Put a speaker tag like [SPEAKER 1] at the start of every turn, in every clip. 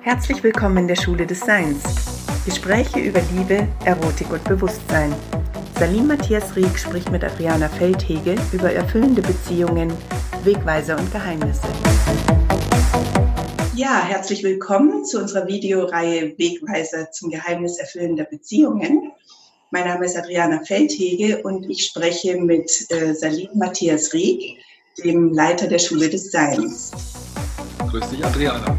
[SPEAKER 1] Herzlich willkommen in der Schule des Seins. Gespräche über Liebe, Erotik und Bewusstsein. Salim Matthias Rieck spricht mit Adriana Feldhege über erfüllende Beziehungen, Wegweiser und Geheimnisse. Ja, herzlich willkommen zu unserer Videoreihe Wegweiser zum Geheimnis erfüllender Beziehungen. Mein Name ist Adriana Feldhege und ich spreche mit äh, Salim Matthias Rieck, dem Leiter der Schule des Seins.
[SPEAKER 2] Grüß dich, Adriana.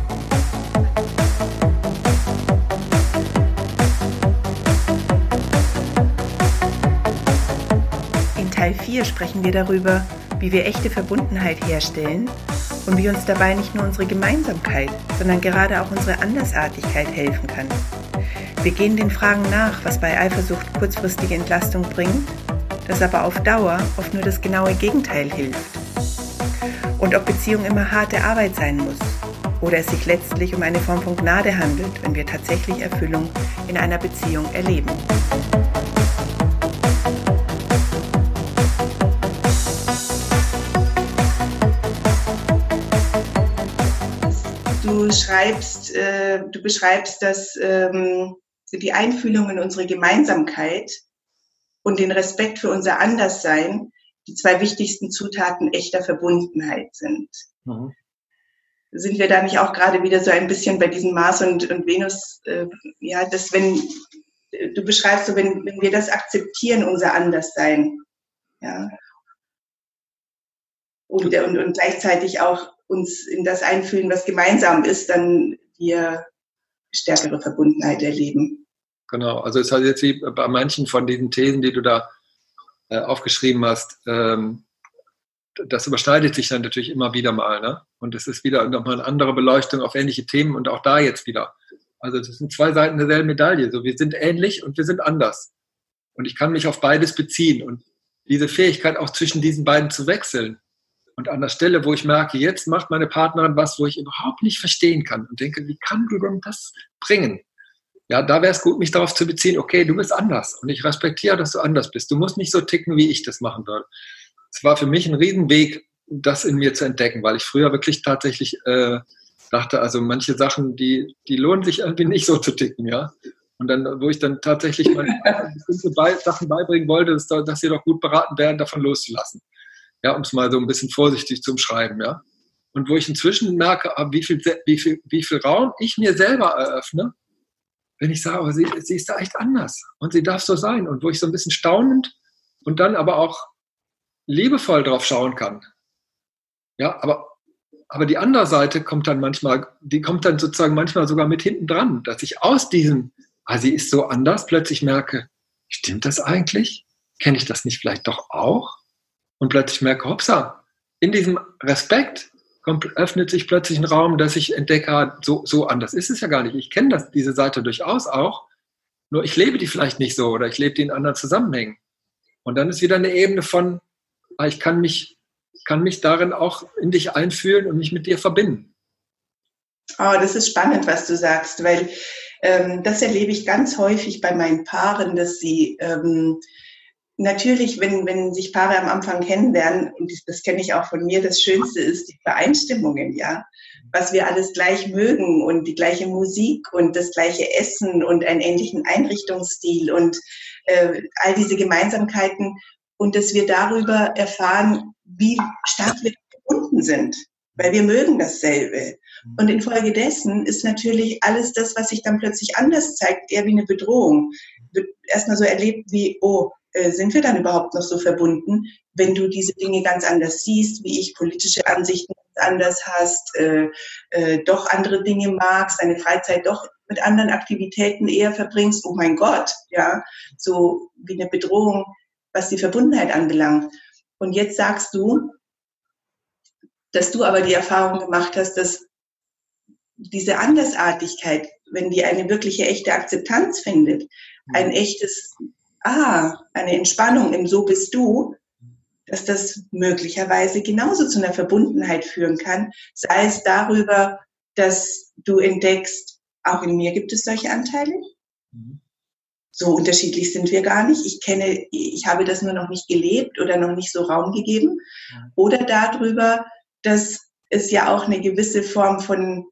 [SPEAKER 1] Teil 4 sprechen wir darüber, wie wir echte Verbundenheit herstellen und wie uns dabei nicht nur unsere Gemeinsamkeit, sondern gerade auch unsere Andersartigkeit helfen kann. Wir gehen den Fragen nach, was bei Eifersucht kurzfristige Entlastung bringt, das aber auf Dauer oft nur das genaue Gegenteil hilft. Und ob Beziehung immer harte Arbeit sein muss oder es sich letztlich um eine Form von Gnade handelt, wenn wir tatsächlich Erfüllung in einer Beziehung erleben. du schreibst, äh, du beschreibst, dass ähm, die Einfühlung in unsere Gemeinsamkeit und den Respekt für unser Anderssein die zwei wichtigsten Zutaten echter Verbundenheit sind. Mhm. Sind wir da nicht auch gerade wieder so ein bisschen bei diesem Mars und, und Venus, äh, ja, dass wenn, du beschreibst so, wenn, wenn wir das akzeptieren, unser Anderssein, ja, und, und, und gleichzeitig auch uns in das einfühlen, was gemeinsam ist, dann wir stärkere Verbundenheit erleben.
[SPEAKER 2] Genau, also es halt jetzt wie bei manchen von diesen Thesen, die du da äh, aufgeschrieben hast, ähm, das überschneidet sich dann natürlich immer wieder mal. Ne? Und es ist wieder nochmal eine andere Beleuchtung auf ähnliche Themen und auch da jetzt wieder. Also das sind zwei Seiten derselben Medaille. So, wir sind ähnlich und wir sind anders. Und ich kann mich auf beides beziehen. Und diese Fähigkeit auch zwischen diesen beiden zu wechseln, und an der Stelle, wo ich merke, jetzt macht meine Partnerin was, wo ich überhaupt nicht verstehen kann und denke, wie kann du denn das bringen? Ja, da wäre es gut, mich darauf zu beziehen, okay, du bist anders und ich respektiere, dass du anders bist. Du musst nicht so ticken, wie ich das machen würde. Es war für mich ein Riesenweg, das in mir zu entdecken, weil ich früher wirklich tatsächlich äh, dachte, also manche Sachen, die, die lohnen sich irgendwie nicht so zu ticken, ja. Und dann, wo ich dann tatsächlich meine bestimmte Sachen beibringen wollte, dass, dass sie doch gut beraten werden, davon loszulassen ja, um es mal so ein bisschen vorsichtig zu umschreiben, ja. Und wo ich inzwischen merke, ah, wie viel, wie viel, wie viel Raum ich mir selber eröffne, wenn ich sage, sie, sie ist da echt anders und sie darf so sein. Und wo ich so ein bisschen staunend und dann aber auch liebevoll drauf schauen kann. Ja, aber, aber die andere Seite kommt dann manchmal, die kommt dann sozusagen manchmal sogar mit hinten dran, dass ich aus diesem, ah, sie ist so anders, plötzlich merke, stimmt das eigentlich? Kenne ich das nicht vielleicht doch auch? und plötzlich merke, hoppsa, in diesem Respekt kommt, öffnet sich plötzlich ein Raum, dass ich entdecke, so, so anders ist es ja gar nicht. Ich kenne das, diese Seite durchaus auch, nur ich lebe die vielleicht nicht so oder ich lebe die in anderen Zusammenhängen. Und dann ist wieder eine Ebene von, ah, ich kann mich, kann mich darin auch in dich einfühlen und mich mit dir verbinden.
[SPEAKER 1] Oh, das ist spannend, was du sagst, weil ähm, das erlebe ich ganz häufig bei meinen Paaren, dass sie ähm, natürlich, wenn, wenn sich Paare am Anfang kennenlernen, und das, das kenne ich auch von mir, das Schönste ist die Übereinstimmungen, ja. Was wir alles gleich mögen und die gleiche Musik und das gleiche Essen und einen ähnlichen Einrichtungsstil und äh, all diese Gemeinsamkeiten und dass wir darüber erfahren, wie stark wir verbunden sind, weil wir mögen dasselbe. Und infolgedessen ist natürlich alles das, was sich dann plötzlich anders zeigt, eher wie eine Bedrohung. Wird erstmal so erlebt wie, oh, äh, sind wir dann überhaupt noch so verbunden, wenn du diese Dinge ganz anders siehst, wie ich politische Ansichten anders hast, äh, äh, doch andere Dinge magst, deine Freizeit doch mit anderen Aktivitäten eher verbringst, oh mein Gott, ja, so wie eine Bedrohung, was die Verbundenheit anbelangt. Und jetzt sagst du, dass du aber die Erfahrung gemacht hast, dass diese Andersartigkeit, wenn die eine wirkliche echte Akzeptanz findet, ein echtes ah, eine Entspannung im So bist du, dass das möglicherweise genauso zu einer Verbundenheit führen kann, sei es darüber, dass du entdeckst, auch in mir gibt es solche Anteile. Mhm. so unterschiedlich sind wir gar nicht. Ich kenne, ich habe das nur noch nicht gelebt oder noch nicht so Raum gegeben. Oder darüber, dass es ja auch eine gewisse Form von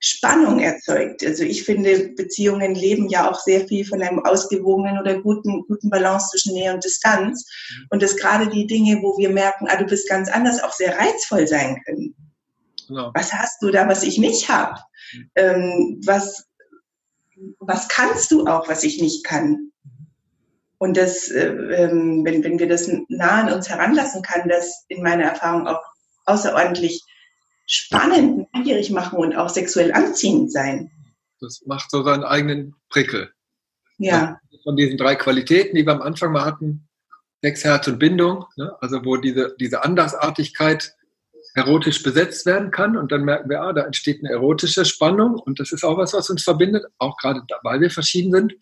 [SPEAKER 1] Spannung erzeugt. Also ich finde, Beziehungen leben ja auch sehr viel von einem ausgewogenen oder guten, guten Balance zwischen Nähe und Distanz. Mhm. Und dass gerade die Dinge, wo wir merken, ah, du bist ganz anders, auch sehr reizvoll sein können. Genau. Was hast du da, was ich nicht habe? Ähm, was, was kannst du auch, was ich nicht kann? Und das, äh, ähm, wenn, wenn wir das nah an uns heranlassen kann, das in meiner Erfahrung auch außerordentlich spannend, neugierig machen und auch sexuell anziehend sein.
[SPEAKER 2] Das macht so seinen eigenen Prickel.
[SPEAKER 1] Ja.
[SPEAKER 2] Von diesen drei Qualitäten, die wir am Anfang mal hatten, Sex, Herz und Bindung, ne? also wo diese, diese Andersartigkeit erotisch besetzt werden kann und dann merken wir, ah, da entsteht eine erotische Spannung und das ist auch was, was uns verbindet, auch gerade weil wir verschieden sind.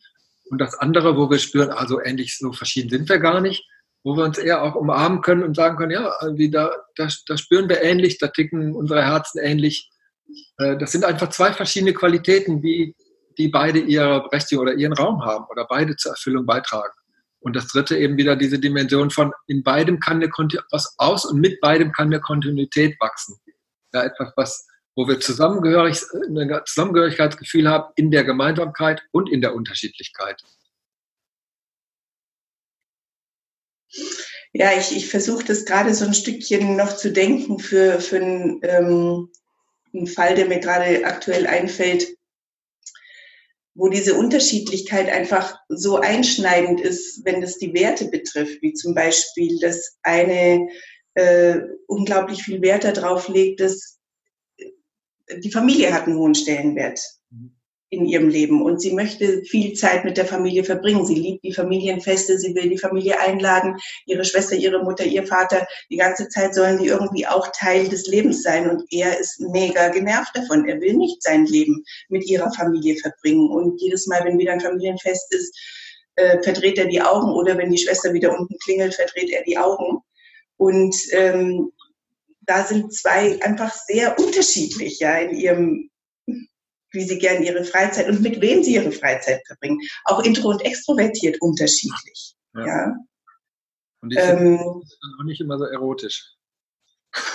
[SPEAKER 2] Und das andere, wo wir spüren, also ähnlich so verschieden sind wir gar nicht, wo wir uns eher auch umarmen können und sagen können, ja, wie da, da, da spüren wir ähnlich, da ticken unsere Herzen ähnlich. Äh, das sind einfach zwei verschiedene Qualitäten, wie die beide ihre Berechtigung oder ihren Raum haben oder beide zur Erfüllung beitragen. Und das dritte eben wieder diese Dimension von in beidem kann eine was aus und mit beidem kann eine Kontinuität wachsen. Ja, etwas, was, wo wir zusammengehörig, ein Zusammengehörigkeitsgefühl haben in der Gemeinsamkeit und in der Unterschiedlichkeit.
[SPEAKER 1] Ja, ich, ich versuche das gerade so ein Stückchen noch zu denken für, für einen, ähm, einen Fall, der mir gerade aktuell einfällt, wo diese Unterschiedlichkeit einfach so einschneidend ist, wenn das die Werte betrifft, wie zum Beispiel, dass eine äh, unglaublich viel Wert darauf legt, dass die Familie hat einen hohen Stellenwert. Mhm in ihrem Leben und sie möchte viel Zeit mit der Familie verbringen. Sie liebt die Familienfeste, sie will die Familie einladen, ihre Schwester, ihre Mutter, ihr Vater. Die ganze Zeit sollen die irgendwie auch Teil des Lebens sein und er ist mega genervt davon. Er will nicht sein Leben mit ihrer Familie verbringen und jedes Mal, wenn wieder ein Familienfest ist, äh, verdreht er die Augen oder wenn die Schwester wieder unten klingelt, verdreht er die Augen. Und ähm, da sind zwei einfach sehr unterschiedlich ja in ihrem wie sie gerne ihre Freizeit und mit wem sie ihre Freizeit verbringen. Auch intro und extrovertiert unterschiedlich. Ja. ja.
[SPEAKER 2] Und ich ähm, finde das dann auch nicht immer so erotisch.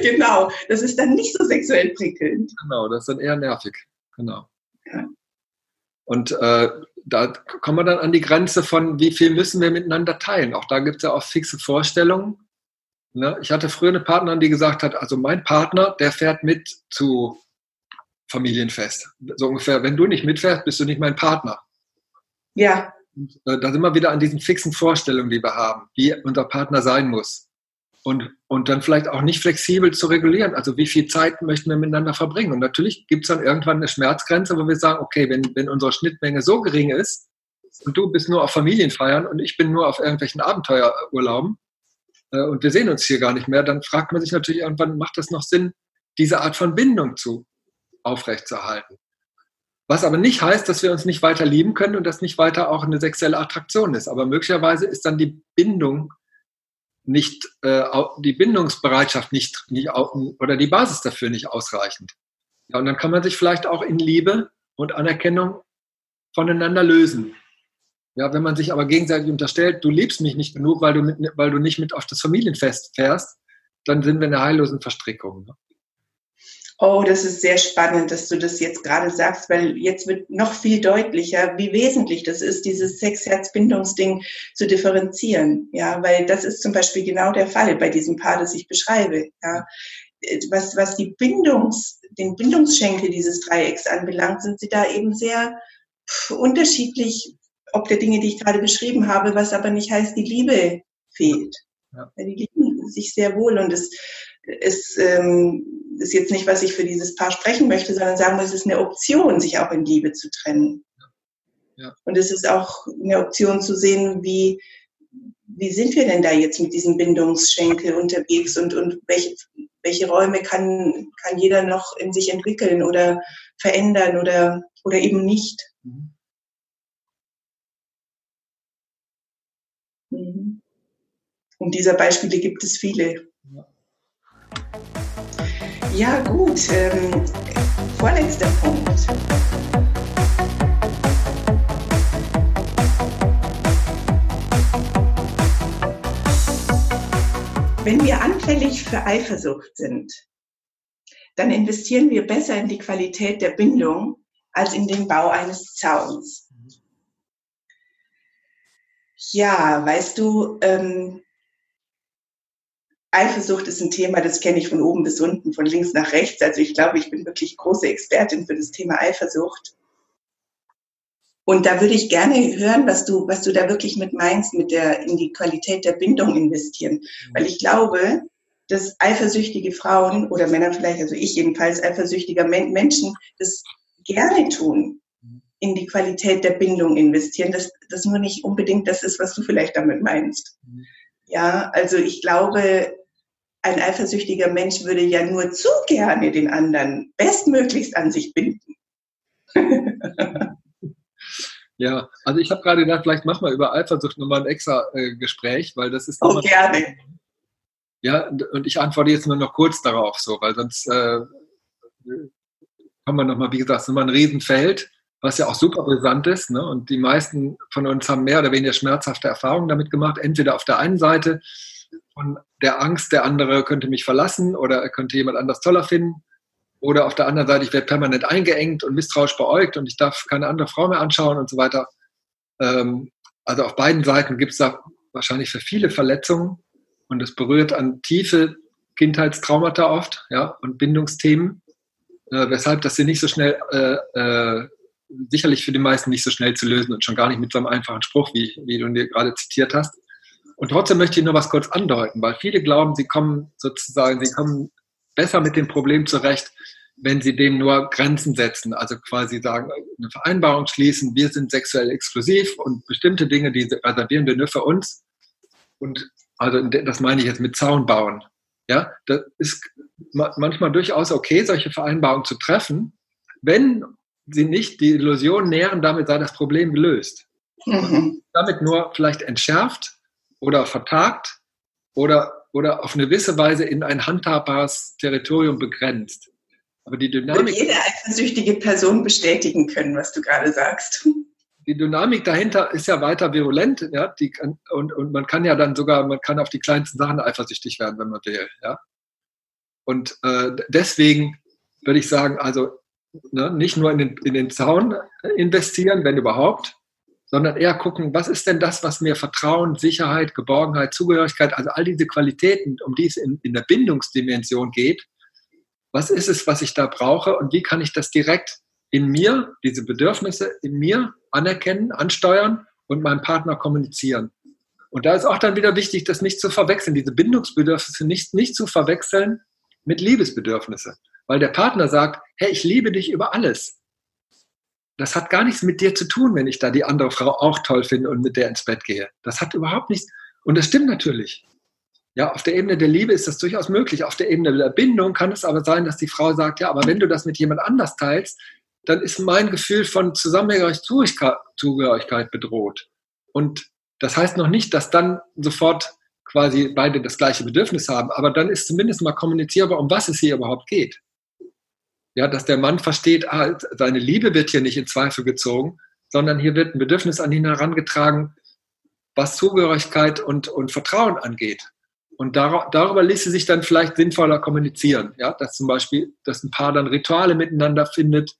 [SPEAKER 1] genau, das ist dann nicht so sexuell prickelnd.
[SPEAKER 2] Genau, das ist dann eher nervig. Genau. Ja. Und äh, da kommen wir dann an die Grenze von, wie viel müssen wir miteinander teilen. Auch da gibt es ja auch fixe Vorstellungen. Ne? Ich hatte früher eine Partnerin, die gesagt hat, also mein Partner, der fährt mit zu Familienfest. So ungefähr, wenn du nicht mitfährst, bist du nicht mein Partner.
[SPEAKER 1] Ja.
[SPEAKER 2] Und, äh, da sind wir wieder an diesen fixen Vorstellungen, die wir haben, wie unser Partner sein muss. Und, und dann vielleicht auch nicht flexibel zu regulieren. Also wie viel Zeit möchten wir miteinander verbringen? Und natürlich gibt es dann irgendwann eine Schmerzgrenze, wo wir sagen, okay, wenn, wenn unsere Schnittmenge so gering ist und du bist nur auf Familienfeiern und ich bin nur auf irgendwelchen Abenteuerurlauben, äh, und wir sehen uns hier gar nicht mehr, dann fragt man sich natürlich irgendwann, macht es noch Sinn, diese Art von Bindung zu aufrechtzuerhalten? Was aber nicht heißt, dass wir uns nicht weiter lieben können und dass nicht weiter auch eine sexuelle Attraktion ist. Aber möglicherweise ist dann die Bindung nicht, äh, die Bindungsbereitschaft nicht, nicht oder die Basis dafür nicht ausreichend. Ja, und dann kann man sich vielleicht auch in Liebe und Anerkennung voneinander lösen. Ja, wenn man sich aber gegenseitig unterstellt, du liebst mich nicht genug, weil du, mit, weil du nicht mit auf das Familienfest fährst, dann sind wir in einer heillosen Verstrickung. Ne?
[SPEAKER 1] Oh, das ist sehr spannend, dass du das jetzt gerade sagst, weil jetzt wird noch viel deutlicher, wie wesentlich das ist, dieses Sex-Herz-Bindungsding zu differenzieren. Ja, weil das ist zum Beispiel genau der Fall bei diesem Paar, das ich beschreibe. Ja, was, was die Bindungs, den Bindungsschenkel dieses Dreiecks anbelangt, sind sie da eben sehr unterschiedlich ob der Dinge, die ich gerade beschrieben habe, was aber nicht heißt, die Liebe fehlt. Ja. Die lieben sich sehr wohl und es ist, ähm, ist jetzt nicht, was ich für dieses Paar sprechen möchte, sondern sagen muss, es ist eine Option, sich auch in Liebe zu trennen. Ja. Und es ist auch eine Option zu sehen, wie, wie sind wir denn da jetzt mit diesem Bindungsschenkel unterwegs und, und welche, welche Räume kann, kann jeder noch in sich entwickeln oder verändern oder, oder eben nicht. Mhm. Mhm. Und dieser Beispiele gibt es viele. Ja, ja gut. Ähm, vorletzter Punkt. Wenn wir anfällig für Eifersucht sind, dann investieren wir besser in die Qualität der Bindung als in den Bau eines Zauns. Ja, weißt du, ähm, Eifersucht ist ein Thema, das kenne ich von oben bis unten, von links nach rechts. Also ich glaube, ich bin wirklich große Expertin für das Thema Eifersucht. Und da würde ich gerne hören, was du, was du da wirklich mit meinst, mit der, in die Qualität der Bindung investieren. Weil ich glaube, dass eifersüchtige Frauen oder Männer vielleicht, also ich jedenfalls, eifersüchtiger Menschen, das gerne tun, in die Qualität der Bindung investieren, dass das nur nicht unbedingt das ist, was du vielleicht damit meinst. Ja, also ich glaube, ein eifersüchtiger Mensch würde ja nur zu gerne den anderen bestmöglichst an sich binden.
[SPEAKER 2] Ja, also ich habe gerade gedacht, vielleicht machen wir über Eifersucht nochmal ein extra äh, Gespräch, weil das ist.
[SPEAKER 1] Oh, gerne.
[SPEAKER 2] Ja, und ich antworte jetzt nur noch kurz darauf, so, weil sonst äh, kommen wir nochmal, wie gesagt, es ist immer ein Riesenfeld, was ja auch super brisant ist. Ne? Und die meisten von uns haben mehr oder weniger schmerzhafte Erfahrungen damit gemacht. Entweder auf der einen Seite von der Angst, der andere könnte mich verlassen oder er könnte jemand anders toller finden. Oder auf der anderen Seite, ich werde permanent eingeengt und misstrauisch beäugt und ich darf keine andere Frau mehr anschauen und so weiter. Ähm, also auf beiden Seiten gibt es da wahrscheinlich für viele Verletzungen und es berührt an tiefe Kindheitstraumata oft ja, und Bindungsthemen, äh, weshalb das hier nicht so schnell, äh, äh, sicherlich für die meisten nicht so schnell zu lösen und schon gar nicht mit so einem einfachen Spruch, wie, wie du dir gerade zitiert hast. Und trotzdem möchte ich nur was kurz andeuten, weil viele glauben, sie kommen sozusagen, sie kommen besser mit dem Problem zurecht, wenn sie dem nur Grenzen setzen, also quasi sagen, eine Vereinbarung schließen, wir sind sexuell exklusiv und bestimmte Dinge, die reservieren wir nur für uns. Und also das meine ich jetzt mit Zaun bauen. Ja, das ist manchmal durchaus okay, solche Vereinbarungen zu treffen, wenn sie nicht die Illusion nähren, damit sei das Problem gelöst. Mhm. Damit nur vielleicht entschärft oder vertagt oder, oder auf eine gewisse Weise in ein handhabbares Territorium begrenzt.
[SPEAKER 1] Aber die Dynamik. Und jede eifersüchtige Person bestätigen können, was du gerade sagst.
[SPEAKER 2] Die Dynamik dahinter ist ja weiter virulent, ja, die und, und man kann ja dann sogar, man kann auf die kleinsten Sachen eifersüchtig werden, wenn man will, ja. Und äh, deswegen würde ich sagen, also ne, nicht nur in den, in den Zaun investieren, wenn überhaupt, sondern eher gucken, was ist denn das, was mir Vertrauen, Sicherheit, Geborgenheit, Zugehörigkeit, also all diese Qualitäten, um die es in, in der Bindungsdimension geht, was ist es, was ich da brauche und wie kann ich das direkt in mir, diese Bedürfnisse in mir anerkennen, ansteuern und meinem Partner kommunizieren. Und da ist auch dann wieder wichtig, das nicht zu verwechseln, diese Bindungsbedürfnisse nicht, nicht zu verwechseln mit Liebesbedürfnisse. Weil der Partner sagt, hey, ich liebe dich über alles. Das hat gar nichts mit dir zu tun, wenn ich da die andere Frau auch toll finde und mit der ins Bett gehe. Das hat überhaupt nichts. Und das stimmt natürlich. Ja, auf der Ebene der Liebe ist das durchaus möglich. Auf der Ebene der Bindung kann es aber sein, dass die Frau sagt, ja, aber wenn du das mit jemand anders teilst, dann ist mein Gefühl von Zusammengehörigkeit bedroht. Und das heißt noch nicht, dass dann sofort quasi beide das gleiche Bedürfnis haben, aber dann ist zumindest mal kommunizierbar, um was es hier überhaupt geht. Ja, dass der Mann versteht, ah, seine Liebe wird hier nicht in Zweifel gezogen, sondern hier wird ein Bedürfnis an ihn herangetragen, was Zugehörigkeit und, und Vertrauen angeht. Und dar darüber ließe sich dann vielleicht sinnvoller kommunizieren. Ja? Dass zum Beispiel, dass ein Paar dann Rituale miteinander findet,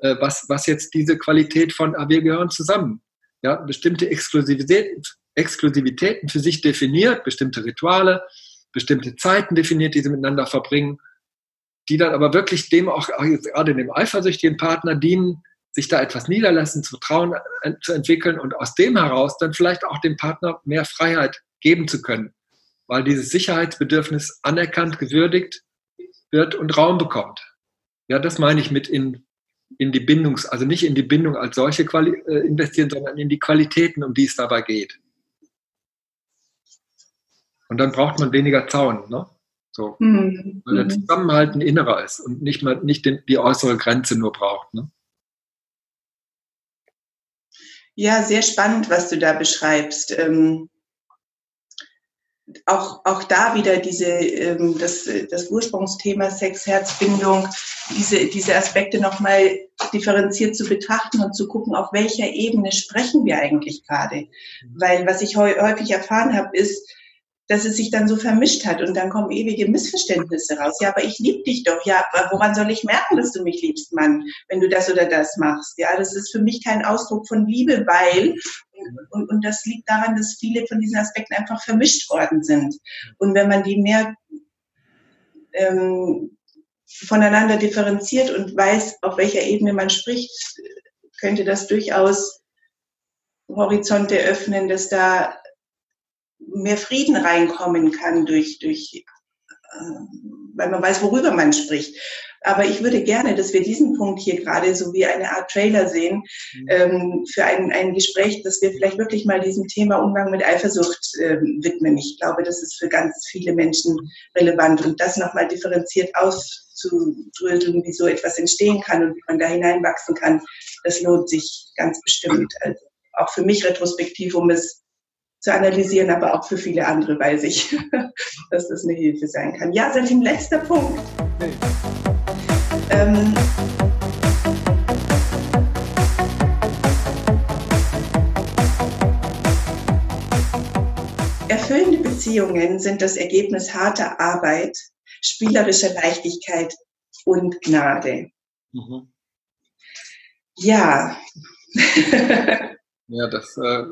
[SPEAKER 2] äh, was, was jetzt diese Qualität von, ah, wir gehören zusammen. Ja? Bestimmte Exklusivität, Exklusivitäten für sich definiert, bestimmte Rituale, bestimmte Zeiten definiert, die sie miteinander verbringen, die dann aber wirklich dem auch, auch gerade dem eifersüchtigen Partner dienen, sich da etwas niederlassen, zu Vertrauen äh, zu entwickeln und aus dem heraus dann vielleicht auch dem Partner mehr Freiheit geben zu können weil dieses Sicherheitsbedürfnis anerkannt, gewürdigt wird und Raum bekommt. Ja, das meine ich mit in, in die Bindungs-, also nicht in die Bindung als solche Quali äh, investieren, sondern in die Qualitäten, um die es dabei geht. Und dann braucht man weniger Zaun, ne? So. Mhm. Weil der mhm. Zusammenhalt ein innerer ist und nicht, mal, nicht den, die äußere Grenze nur braucht. Ne?
[SPEAKER 1] Ja, sehr spannend, was du da beschreibst. Ähm, auch, auch da wieder diese, ähm, das, das Ursprungsthema Sex, Herzbindung, diese, diese Aspekte nochmal differenziert zu betrachten und zu gucken, auf welcher Ebene sprechen wir eigentlich gerade. Weil was ich häufig erfahren habe, ist, dass es sich dann so vermischt hat und dann kommen ewige Missverständnisse raus. Ja, aber ich liebe dich doch. Ja, aber woran soll ich merken, dass du mich liebst, Mann, wenn du das oder das machst? Ja, das ist für mich kein Ausdruck von Liebe, weil und, und das liegt daran, dass viele von diesen Aspekten einfach vermischt worden sind. Und wenn man die mehr ähm, voneinander differenziert und weiß, auf welcher Ebene man spricht, könnte das durchaus Horizonte öffnen, dass da mehr Frieden reinkommen kann durch, durch äh, weil man weiß, worüber man spricht. Aber ich würde gerne, dass wir diesen Punkt hier gerade so wie eine Art Trailer sehen mhm. ähm, für ein, ein Gespräch, dass wir vielleicht wirklich mal diesem Thema Umgang mit Eifersucht äh, widmen. Ich glaube, das ist für ganz viele Menschen relevant und das nochmal differenziert auszudröseln, wie so etwas entstehen kann und wie man da hineinwachsen kann, das lohnt sich ganz bestimmt. Also auch für mich retrospektiv, um es zu analysieren, aber auch für viele andere weiß ich, dass das eine Hilfe sein kann. Ja, Salim, letzter Punkt. Ähm, erfüllende Beziehungen sind das Ergebnis harter Arbeit, spielerischer Leichtigkeit und Gnade. Mhm. Ja.
[SPEAKER 2] ja, das äh,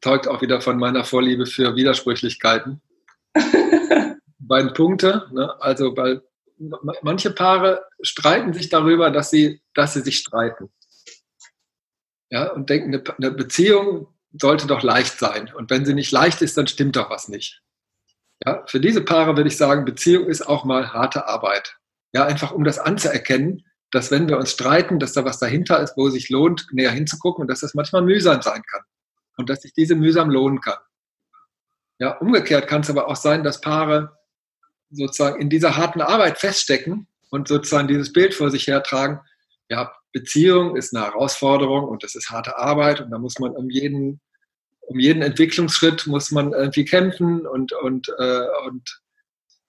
[SPEAKER 2] zeugt auch wieder von meiner Vorliebe für Widersprüchlichkeiten. Beiden Punkte, ne? also weil manche Paare streiten sich darüber, dass sie, dass sie sich streiten. Ja, und denken, eine, eine Beziehung sollte doch leicht sein. Und wenn sie nicht leicht ist, dann stimmt doch was nicht. Ja, für diese Paare würde ich sagen, Beziehung ist auch mal harte Arbeit. Ja, einfach um das anzuerkennen, dass wenn wir uns streiten, dass da was dahinter ist, wo es sich lohnt, näher hinzugucken und dass das manchmal mühsam sein kann und dass sich diese mühsam lohnen kann. Ja, umgekehrt kann es aber auch sein, dass Paare sozusagen in dieser harten Arbeit feststecken und sozusagen dieses Bild vor sich hertragen. Ja, Beziehung ist eine Herausforderung und das ist harte Arbeit und da muss man um jeden, um jeden Entwicklungsschritt muss man irgendwie kämpfen und, und, äh, und,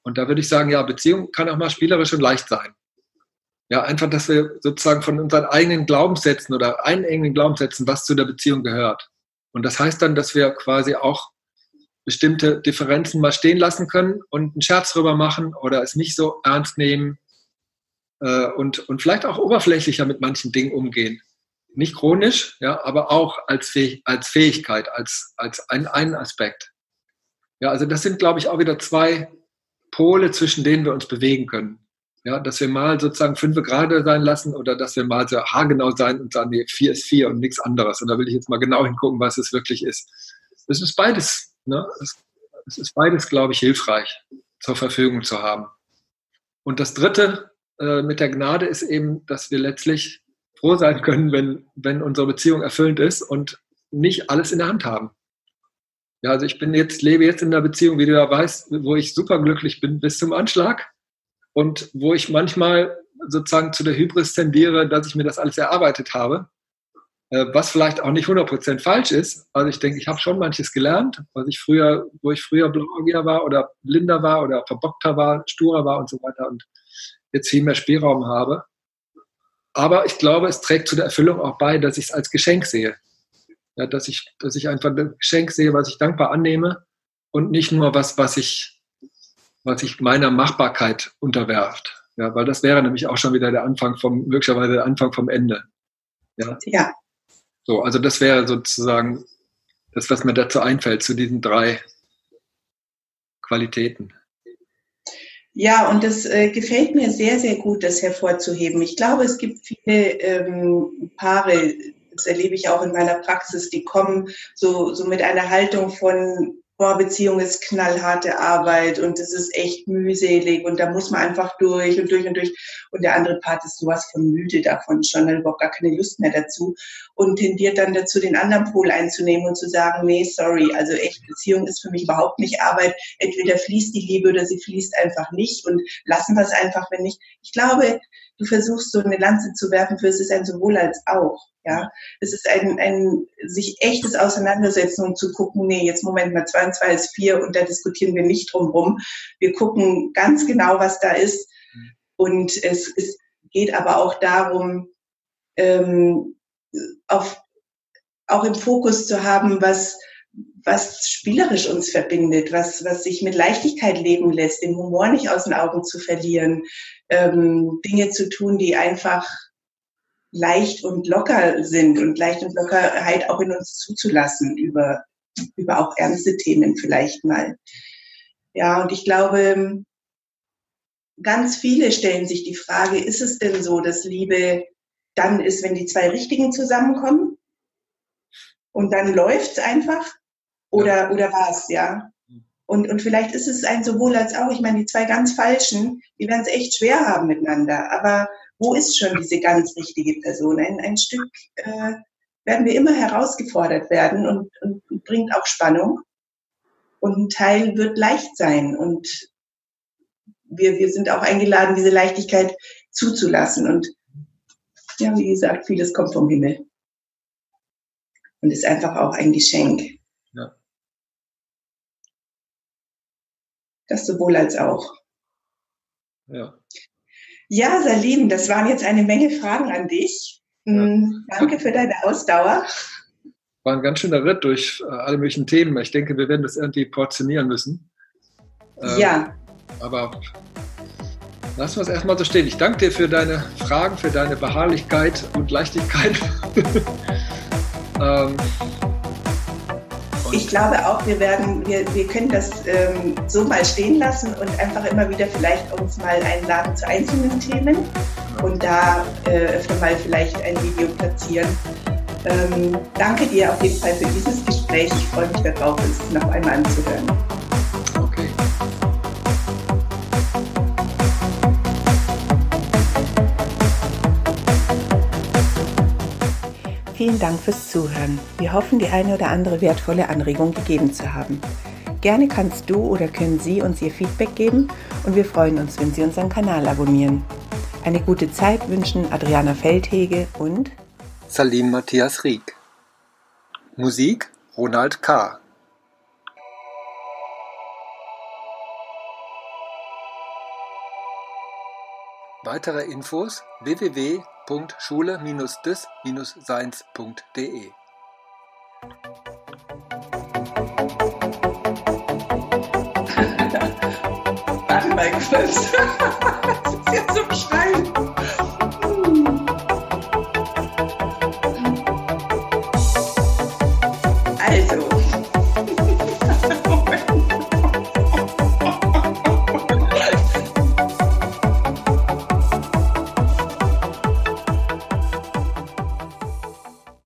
[SPEAKER 2] und da würde ich sagen, ja, Beziehung kann auch mal spielerisch und leicht sein. Ja, einfach, dass wir sozusagen von unseren eigenen Glaubenssätzen oder einengen Glaubenssätzen, was zu der Beziehung gehört. Und das heißt dann, dass wir quasi auch bestimmte Differenzen mal stehen lassen können und einen Scherz drüber machen oder es nicht so ernst nehmen äh, und, und vielleicht auch oberflächlicher mit manchen Dingen umgehen. Nicht chronisch, ja, aber auch als, Fäh als Fähigkeit, als, als ein, ein Aspekt. Ja, also das sind, glaube ich, auch wieder zwei Pole, zwischen denen wir uns bewegen können. Ja, dass wir mal sozusagen fünf gerade sein lassen oder dass wir mal so haargenau sein und sagen, nee, vier ist vier und nichts anderes. Und da will ich jetzt mal genau hingucken, was es wirklich ist. Es ist beides, ne? es, es ist beides, glaube ich, hilfreich zur Verfügung zu haben. Und das dritte äh, mit der Gnade ist eben, dass wir letztlich froh sein können, wenn, wenn unsere Beziehung erfüllend ist und nicht alles in der Hand haben. Ja, also ich bin jetzt, lebe jetzt in einer Beziehung, wie du ja weißt, wo ich superglücklich bin bis zum Anschlag und wo ich manchmal sozusagen zu der Hybris tendiere, dass ich mir das alles erarbeitet habe, äh, was vielleicht auch nicht 100% falsch ist. Also ich denke, ich habe schon manches gelernt, was ich früher, wo ich früher blauäugiger war oder blinder war oder verbockter war, sturer war und so weiter und jetzt viel mehr Spielraum habe. Aber ich glaube, es trägt zu der Erfüllung auch bei, dass ich es als Geschenk sehe. Ja, dass, ich, dass ich einfach ein Geschenk sehe, was ich dankbar annehme und nicht nur was, was ich was sich meiner Machbarkeit unterwerft. Ja, weil das wäre nämlich auch schon wieder der Anfang vom, möglicherweise der Anfang vom Ende. Ja. ja. So, also das wäre sozusagen das, was mir dazu einfällt, zu diesen drei Qualitäten.
[SPEAKER 1] Ja, und das äh, gefällt mir sehr, sehr gut, das hervorzuheben. Ich glaube, es gibt viele ähm, Paare, das erlebe ich auch in meiner Praxis, die kommen so, so mit einer Haltung von, boah, Beziehung ist knallharte Arbeit und es ist echt mühselig und da muss man einfach durch und durch und durch. Und der andere Part ist sowas von müde davon schon, hat überhaupt gar keine Lust mehr dazu und tendiert dann dazu, den anderen Pol einzunehmen und zu sagen, nee, sorry, also echt, Beziehung ist für mich überhaupt nicht Arbeit. Entweder fließt die Liebe oder sie fließt einfach nicht und lassen wir es einfach, wenn nicht. Ich glaube, du versuchst so eine Lanze zu werfen für es ist ein sowohl als auch. Ja, es ist ein, ein sich echtes Auseinandersetzen und zu gucken, nee, jetzt Moment mal, zwei und zwei ist vier und da diskutieren wir nicht drum rum. Wir gucken ganz genau, was da ist. Und es, es geht aber auch darum, ähm, auf, auch im Fokus zu haben, was, was spielerisch uns verbindet, was, was sich mit Leichtigkeit leben lässt, den Humor nicht aus den Augen zu verlieren, ähm, Dinge zu tun, die einfach leicht und locker sind und leicht und Lockerheit auch in uns zuzulassen über, über auch ernste Themen vielleicht mal. Ja, und ich glaube, ganz viele stellen sich die Frage, ist es denn so, dass Liebe dann ist, wenn die zwei Richtigen zusammenkommen? Und dann läuft's einfach? Oder, ja. oder was, ja? Und, und vielleicht ist es ein sowohl als auch. Ich meine, die zwei ganz Falschen, die werden es echt schwer haben miteinander. Aber wo ist schon diese ganz richtige Person? Ein, ein Stück äh, werden wir immer herausgefordert werden und, und, und bringt auch Spannung. Und ein Teil wird leicht sein. Und wir, wir sind auch eingeladen, diese Leichtigkeit zuzulassen. Und ja, wie gesagt, vieles kommt vom Himmel. Und ist einfach auch ein Geschenk. Ja. Das sowohl als auch. Ja. Ja, Salim, das waren jetzt eine Menge Fragen an dich. Ja. Hm, danke für deine Ausdauer.
[SPEAKER 2] War ein ganz schöner Ritt durch äh, alle möglichen Themen. Ich denke, wir werden das irgendwie portionieren müssen.
[SPEAKER 1] Ähm, ja.
[SPEAKER 2] Aber lassen wir es erstmal so stehen. Ich danke dir für deine Fragen, für deine Beharrlichkeit und Leichtigkeit.
[SPEAKER 1] ähm, ich glaube auch, wir werden, wir, wir können das ähm, so mal stehen lassen und einfach immer wieder vielleicht uns mal einladen zu einzelnen Themen und da äh, öfter mal vielleicht ein Video platzieren. Ähm, danke dir auf jeden Fall für dieses Gespräch. Ich freue mich darauf, es noch einmal anzuhören. Vielen Dank fürs Zuhören. Wir hoffen, die eine oder andere wertvolle Anregung gegeben zu haben. Gerne kannst du oder können Sie uns Ihr Feedback geben und wir freuen uns, wenn Sie unseren Kanal abonnieren. Eine gute Zeit wünschen Adriana Feldhege und
[SPEAKER 2] Salim Matthias Rieck. Musik Ronald K. Weitere Infos www www.schule-des-seins.de
[SPEAKER 1] Warte mal kurz. das ist jetzt zum Schreiben.